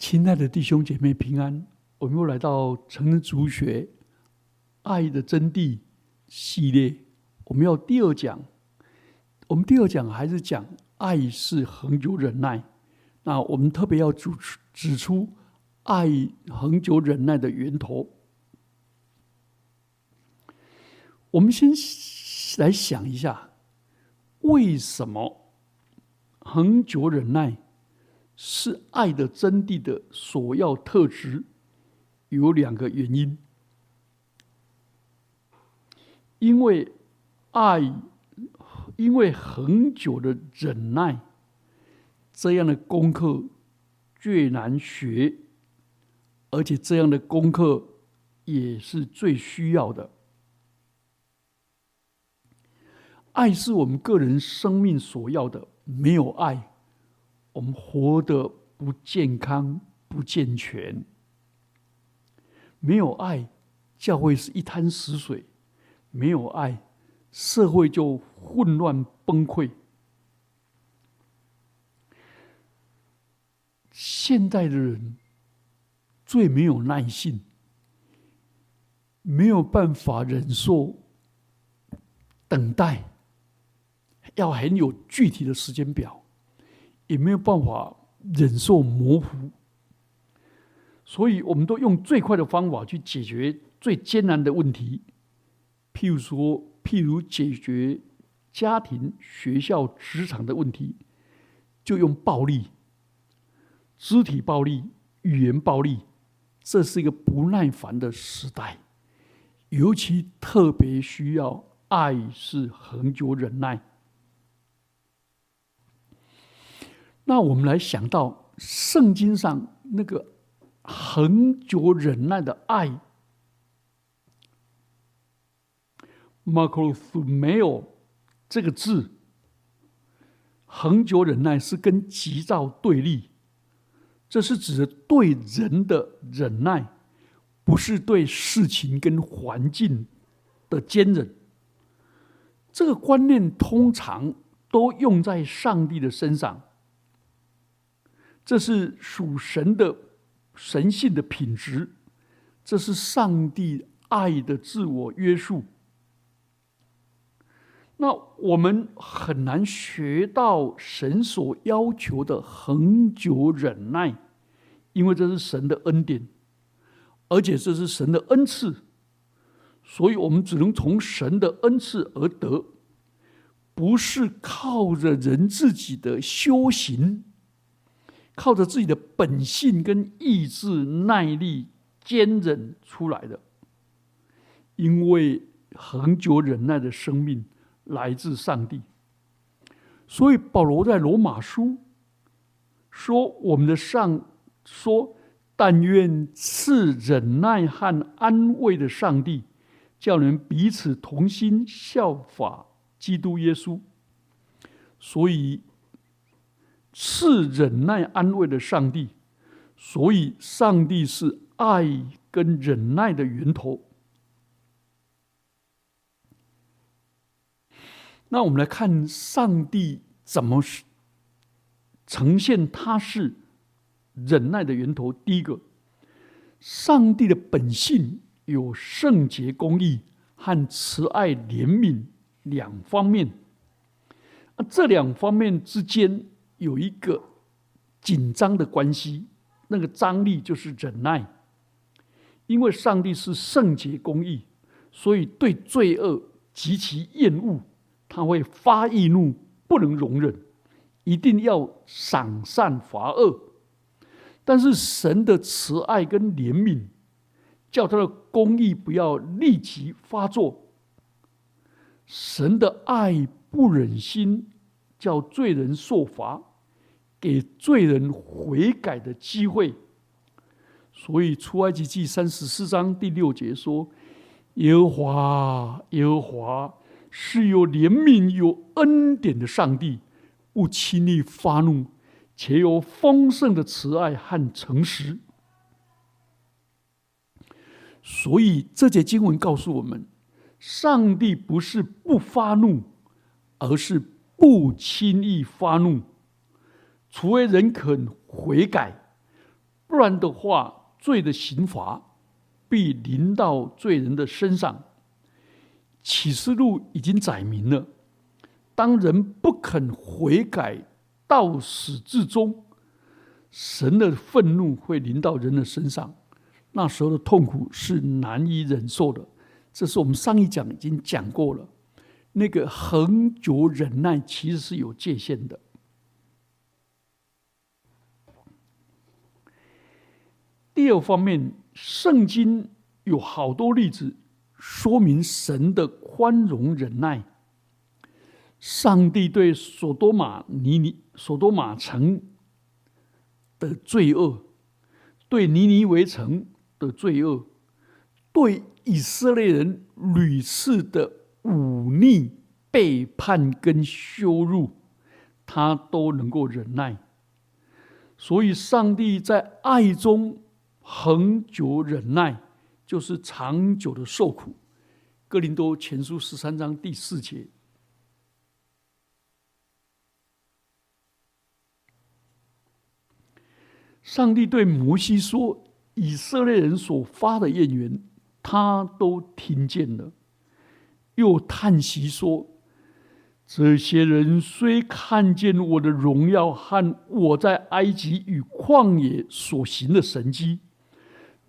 亲爱的弟兄姐妹平安，我们又来到成人主学《爱的真谛》系列，我们要第二讲。我们第二讲还是讲爱是恒久忍耐。那我们特别要指出指出爱恒久忍耐的源头。我们先来想一下，为什么恒久忍耐？是爱的真谛的首要特质，有两个原因。因为爱，因为很久的忍耐，这样的功课最难学，而且这样的功课也是最需要的。爱是我们个人生命所要的，没有爱。我们活得不健康、不健全，没有爱，教会是一滩死水；没有爱，社会就混乱崩溃。现代的人最没有耐性，没有办法忍受等待，要很有具体的时间表。也没有办法忍受模糊，所以我们都用最快的方法去解决最艰难的问题。譬如说，譬如解决家庭、学校、职场的问题，就用暴力、肢体暴力、语言暴力。这是一个不耐烦的时代，尤其特别需要爱，是恒久忍耐。那我们来想到圣经上那个恒久忍耐的爱 m a c r o s m e o 这个字，恒久忍耐是跟急躁对立，这是指的对人的忍耐，不是对事情跟环境的坚忍。这个观念通常都用在上帝的身上。这是属神的神性的品质，这是上帝爱的自我约束。那我们很难学到神所要求的恒久忍耐，因为这是神的恩典，而且这是神的恩赐，所以我们只能从神的恩赐而得，不是靠着人自己的修行。靠着自己的本性跟意志、耐力、坚忍出来的，因为恒久忍耐的生命来自上帝，所以保罗在罗马书说：“我们的上说，但愿赐忍耐和安慰的上帝，叫人彼此同心，效法基督耶稣。”所以。是忍耐安慰的上帝，所以上帝是爱跟忍耐的源头。那我们来看上帝怎么呈现他是忍耐的源头。第一个，上帝的本性有圣洁、公义和慈爱、怜悯两方面。这两方面之间。有一个紧张的关系，那个张力就是忍耐。因为上帝是圣洁公义，所以对罪恶极其厌恶，他会发易怒，不能容忍，一定要赏善罚恶。但是神的慈爱跟怜悯，叫他的公义不要立即发作。神的爱不忍心叫罪人受罚。给罪人悔改的机会，所以出埃及记三十四章第六节说：“耶和华，耶和华是有怜悯、有恩典的上帝，不轻易发怒，且有丰盛的慈爱和诚实。”所以这节经文告诉我们，上帝不是不发怒，而是不轻易发怒。除非人肯悔改，不然的话，罪的刑罚必临到罪人的身上。启示录已经载明了，当人不肯悔改，到始至终，神的愤怒会临到人的身上，那时候的痛苦是难以忍受的。这是我们上一讲已经讲过了。那个恒久忍耐其实是有界限的。第二方面，圣经有好多例子说明神的宽容忍耐。上帝对索多玛尼尼索多玛城的罪恶，对尼尼微城的罪恶，对以色列人屡次的。忤逆、背叛跟羞辱，他都能够忍耐。所以，上帝在爱中恒久忍耐，就是长久的受苦。哥林多前书十三章第四节，上帝对摩西说：“以色列人所发的怨言，他都听见了。”又叹息说：“这些人虽看见我的荣耀和我在埃及与旷野所行的神迹，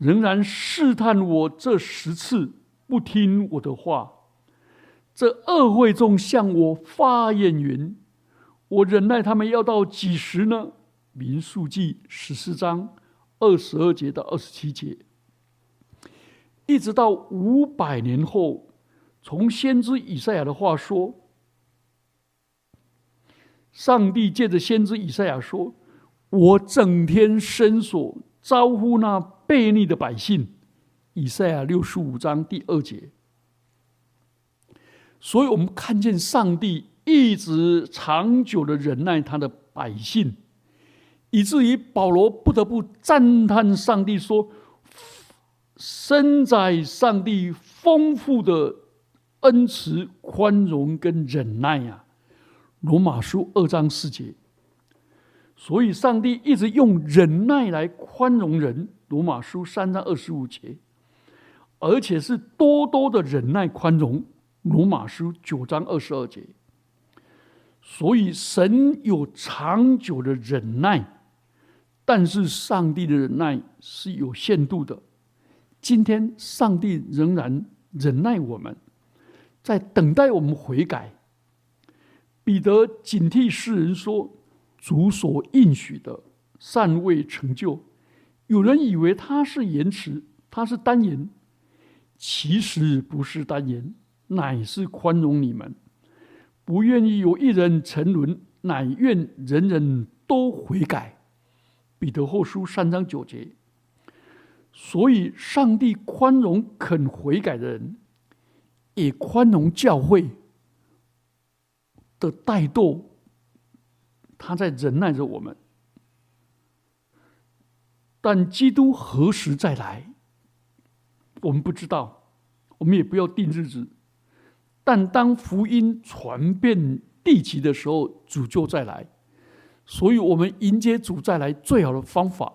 仍然试探我这十次，不听我的话。这恶会众向我发言云：我忍耐他们要到几时呢？”民数记十四章二十二节到二十七节，一直到五百年后。从先知以赛亚的话说，上帝借着先知以赛亚说：“我整天伸索招呼那悖逆的百姓。”以赛亚六十五章第二节。所以我们看见上帝一直长久的忍耐他的百姓，以至于保罗不得不赞叹上帝说：“身在上帝丰富的。”恩慈、宽容跟忍耐呀，《罗马书》二章四节。所以，上帝一直用忍耐来宽容人，《罗马书》三章二十五节，而且是多多的忍耐宽容，《罗马书》九章二十二节。所以，神有长久的忍耐，但是上帝的忍耐是有限度的。今天，上帝仍然忍耐我们。在等待我们悔改。彼得警惕世人说：“主所应许的尚未成就。”有人以为他是言辞，他是单言，其实不是单言，乃是宽容你们，不愿意有一人沉沦，乃愿人人都悔改。彼得后书三章九节。所以，上帝宽容肯悔改的人。也宽容教会的怠惰，他在忍耐着我们。但基督何时再来，我们不知道，我们也不要定日子。但当福音传遍地极的时候，主就再来。所以，我们迎接主再来最好的方法，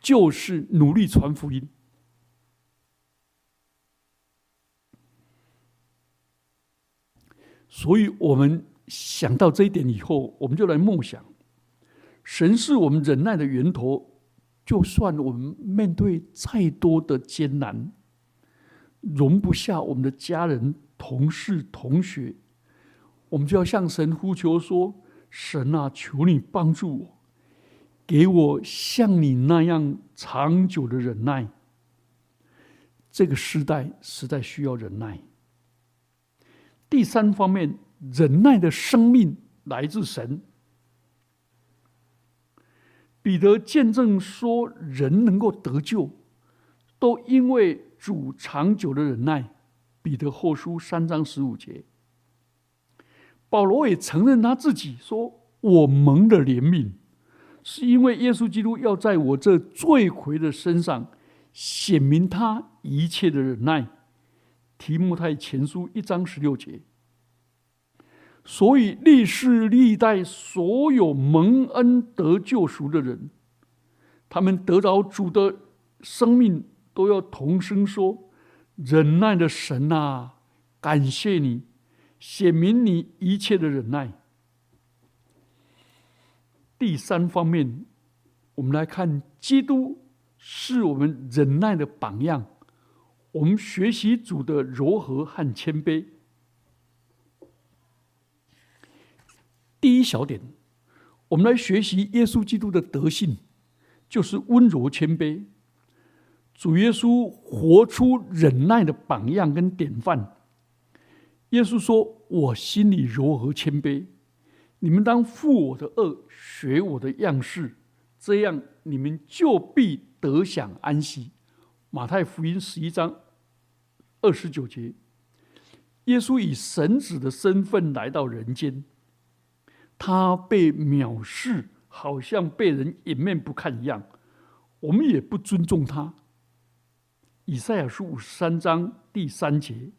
就是努力传福音。所以我们想到这一点以后，我们就来梦想：神是我们忍耐的源头。就算我们面对再多的艰难，容不下我们的家人、同事、同学，我们就要向神呼求说：“神啊，求你帮助我，给我像你那样长久的忍耐。”这个时代实在需要忍耐。第三方面，忍耐的生命来自神。彼得见证说，人能够得救，都因为主长久的忍耐。彼得后书三章十五节，保罗也承认他自己说：“我蒙的怜悯，是因为耶稣基督要在我这罪魁的身上显明他一切的忍耐。”提摩太前书一章十六节，所以历世历代所有蒙恩得救赎的人，他们得到主的生命，都要同声说：“忍耐的神啊，感谢你，显明你一切的忍耐。”第三方面，我们来看基督是我们忍耐的榜样。我们学习主的柔和和谦卑。第一小点，我们来学习耶稣基督的德性，就是温柔谦卑。主耶稣活出忍耐的榜样跟典范。耶稣说：“我心里柔和谦卑。”你们当负我的恶，学我的样式，这样你们就必得享安息。马太福音十一章二十九节，耶稣以神子的身份来到人间，他被藐视，好像被人掩面不看一样。我们也不尊重他。以赛亚书五十三章第三节，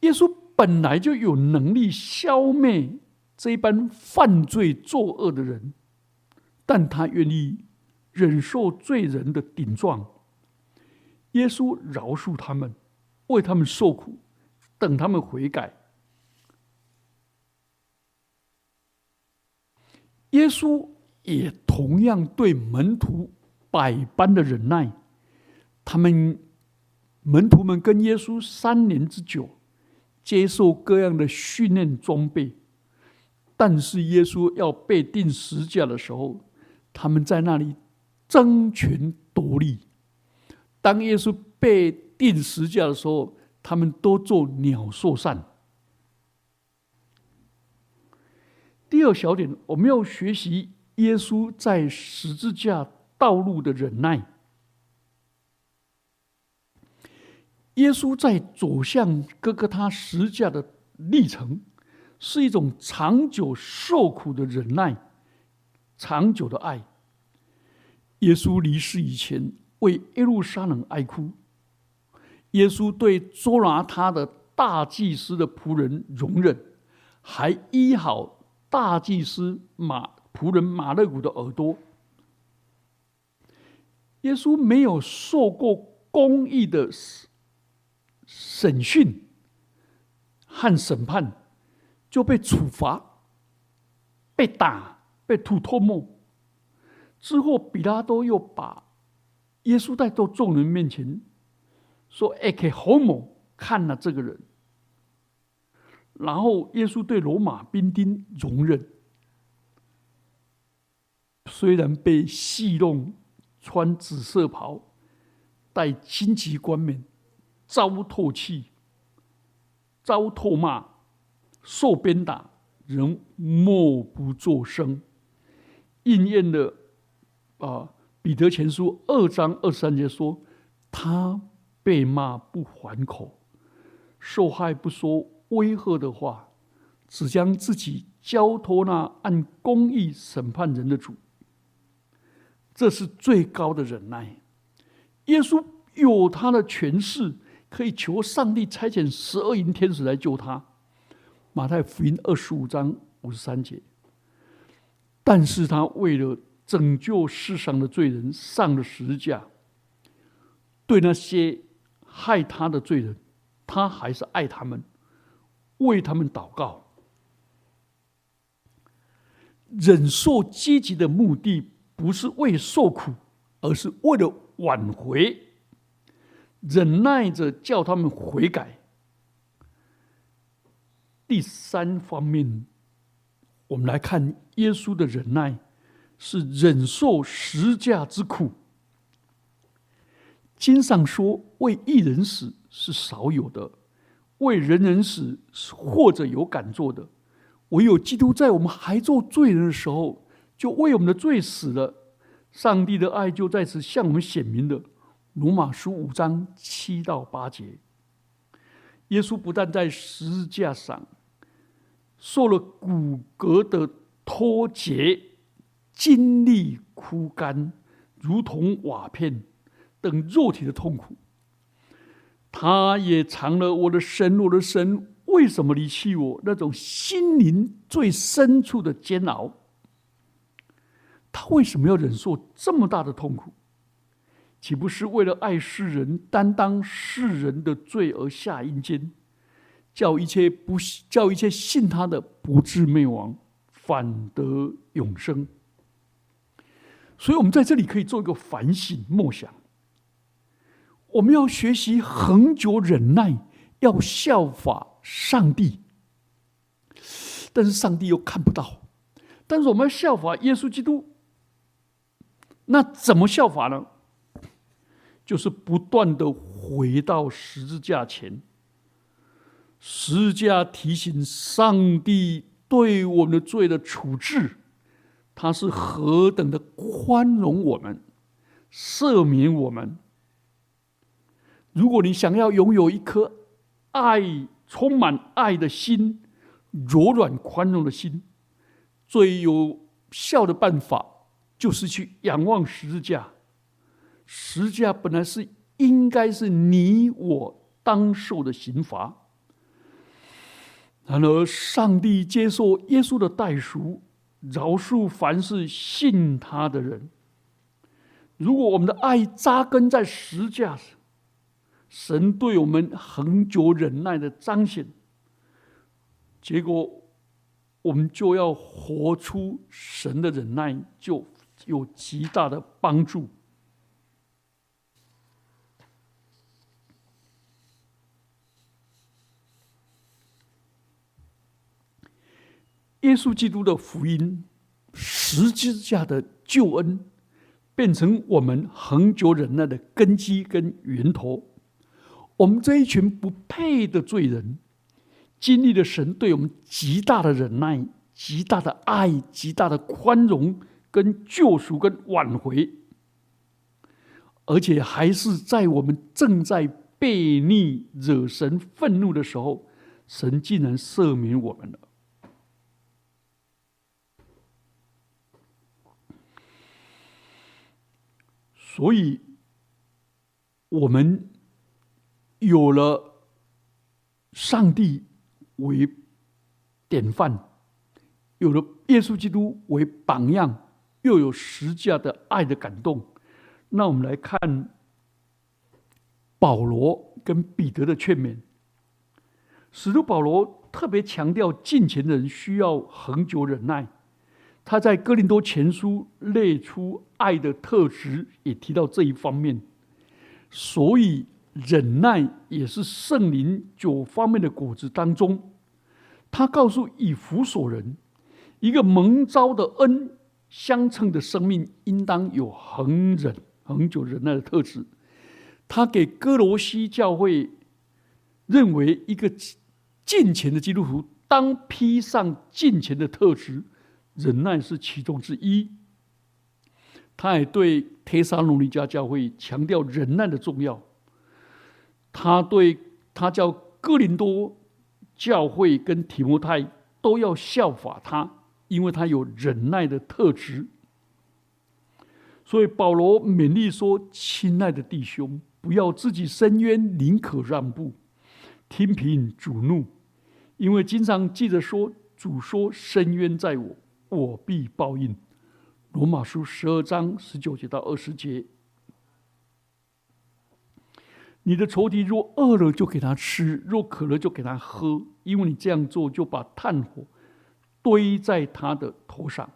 耶稣本来就有能力消灭。这一般犯罪作恶的人，但他愿意忍受罪人的顶撞。耶稣饶恕他们，为他们受苦，等他们悔改。耶稣也同样对门徒百般的忍耐。他们门徒们跟耶稣三年之久，接受各样的训练装备。但是耶稣要被钉十架的时候，他们在那里争权夺利。当耶稣被钉十架的时候，他们都做鸟兽散。第二小点，我们要学习耶稣在十字架道路的忍耐。耶稣在走向哥哥他十字架的历程。是一种长久受苦的忍耐，长久的爱。耶稣离世以前，为耶路撒冷哀哭。耶稣对捉拿他的大祭司的仆人容忍，还医好大祭司马仆人马勒古的耳朵。耶稣没有受过公义的审讯和审判。就被处罚，被打，被吐唾沫。之后，比拉多又把耶稣带到众人面前，说：“哎，给侯某看了这个人。”然后，耶稣对罗马兵丁容忍，虽然被戏弄，穿紫色袍，戴荆棘冠冕，遭唾弃，遭唾骂。受鞭打，仍默不作声，应验了啊！彼得前书二章二十三节说：“他被骂不还口，受害不说威吓的话，只将自己交托那按公义审判人的主。”这是最高的忍耐。耶稣有他的权势，可以求上帝差遣十二营天使来救他。马太福音二十五章五十三节，但是他为了拯救世上的罪人上了十字架，对那些害他的罪人，他还是爱他们，为他们祷告，忍受积极的目的不是为受苦，而是为了挽回，忍耐着叫他们悔改。第三方面，我们来看耶稣的忍耐，是忍受十架之苦。经上说：“为一人死是少有的，为人人死或者有敢做的，唯有基督在我们还做罪人的时候，就为我们的罪死了。上帝的爱就在此向我们显明了。”罗马书五章七到八节，耶稣不但在十字架上。受了骨骼的脱节、精力枯干，如同瓦片等肉体的痛苦，他也尝了我的神，我的神为什么离弃我？那种心灵最深处的煎熬。他为什么要忍受这么大的痛苦？岂不是为了爱世人，担当世人的罪而下阴间，叫一切不叫一切信他的不至灭亡，反得永生？所以，我们在这里可以做一个反省默想。我们要学习恒久忍耐，要效法上帝。但是上帝又看不到，但是我们要效法耶稣基督。那怎么效法呢？就是不断的回到十字架前，十字架提醒上帝对我们的罪的处置，他是何等的宽容我们，赦免我们。如果你想要拥有一颗爱、充满爱的心。柔软宽容的心，最有效的办法就是去仰望十字架。十字架本来是应该是你我当受的刑罚，然而上帝接受耶稣的代赎，饶恕凡是信他的人。如果我们的爱扎根在十字架上，神对我们恒久忍耐的彰显。结果，我们就要活出神的忍耐，就有极大的帮助。耶稣基督的福音，十字架的救恩，变成我们恒久忍耐的根基跟源头。我们这一群不配的罪人。经历了神对我们极大的忍耐、极大的爱、极大的宽容、跟救赎、跟挽回，而且还是在我们正在悖逆、惹神愤怒的时候，神竟然赦免我们了。所以，我们有了上帝。为典范，有了耶稣基督为榜样，又有十架的爱的感动。那我们来看保罗跟彼得的劝勉。使徒保罗特别强调近前的人需要恒久忍耐。他在哥林多前书列出爱的特质，也提到这一方面。所以。忍耐也是圣灵九方面的果子当中，他告诉以弗所人，一个蒙召的恩相称的生命，应当有恒忍、恒久忍耐的特质。他给哥罗西教会认为，一个近前的基督徒当披上近前的特质，忍耐是其中之一。他也对提撒罗尼迦教会强调忍耐的重要。他对他叫哥林多教会跟提摩太都要效法他，因为他有忍耐的特质。所以保罗勉励说：“亲爱的弟兄，不要自己伸冤，宁可让步，听凭主怒，因为经常记着说，主说：伸冤在我，我必报应。”罗马书十二章十九节到二十节。你的仇敌若饿了，就给他吃；若渴了，就给他喝。因为你这样做，就把炭火堆在他的头上。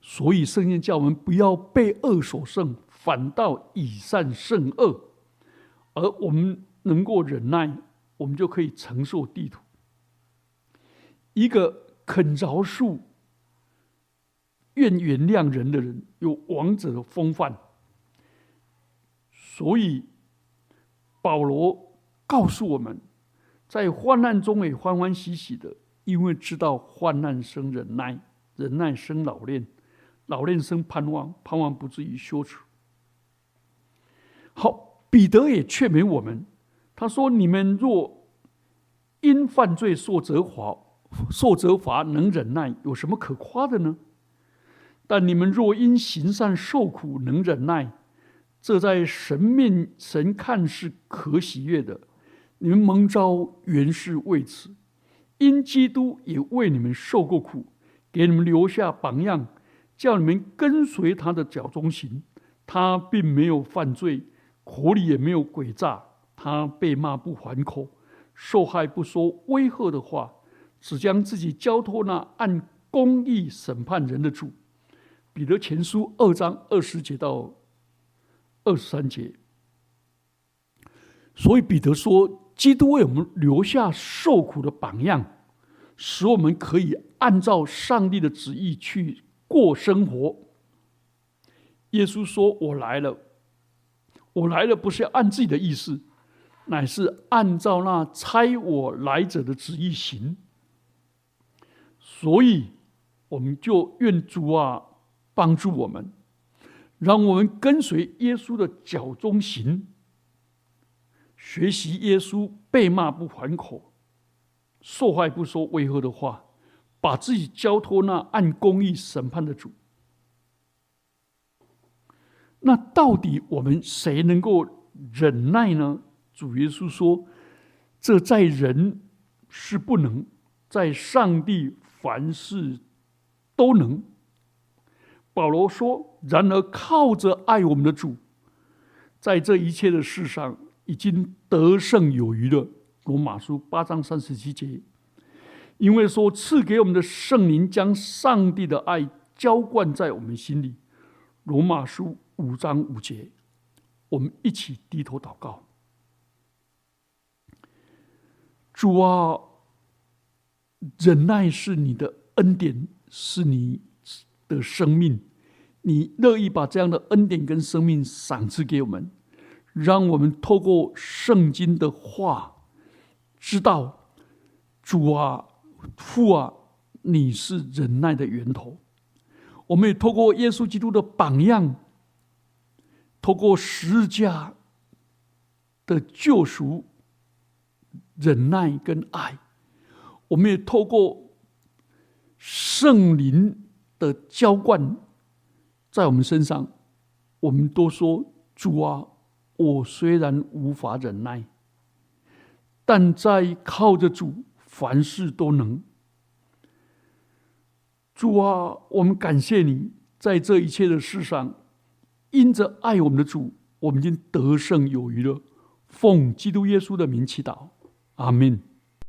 所以圣经叫我们不要被恶所胜，反倒以善胜恶。而我们能够忍耐，我们就可以承受地土。一个肯饶恕、愿原谅人的人，有王者的风范。所以。保罗告诉我们，在患难中也欢欢喜喜的，因为知道患难生忍耐，忍耐生老练，老练生盼望，盼望不至于羞耻。好，彼得也劝勉我们，他说：“你们若因犯罪受责罚，受责罚能忍耐，有什么可夸的呢？但你们若因行善受苦，能忍耐。”这在神面神看是可喜悦的，你们蒙召原是为此，因基督也为你们受过苦，给你们留下榜样，叫你们跟随他的脚中行。他并没有犯罪，口里也没有诡诈。他被骂不还口，受害不说威吓的话，只将自己交托那按公义审判人的主。彼得前书二章二十节到二十三节。所以彼得说，基督为我们留下受苦的榜样，使我们可以按照上帝的旨意去过生活。耶稣说：“我来了，我来了，不是要按自己的意思。”乃是按照那差我来者的旨意行，所以我们就愿主啊帮助我们，让我们跟随耶稣的脚中行，学习耶稣被骂不还口、受害不说违和的话，把自己交托那按公义审判的主。那到底我们谁能够忍耐呢？主耶稣说：“这在人是不能，在上帝凡事都能。”保罗说：“然而靠着爱我们的主，在这一切的事上已经得胜有余了。”罗马书八章三十七节，因为说赐给我们的圣灵将上帝的爱浇灌在我们心里。罗马书五章五节，我们一起低头祷告。主啊，忍耐是你的恩典，是你的生命。你乐意把这样的恩典跟生命赏赐给我们，让我们透过圣经的话，知道主啊、父啊，你是忍耐的源头。我们也透过耶稣基督的榜样，透过十字架的救赎。忍耐跟爱，我们也透过圣灵的浇灌，在我们身上，我们都说主啊，我虽然无法忍耐，但在靠着主，凡事都能。主啊，我们感谢你，在这一切的事上，因着爱我们的主，我们已经得胜有余了。奉基督耶稣的名祈祷。阿门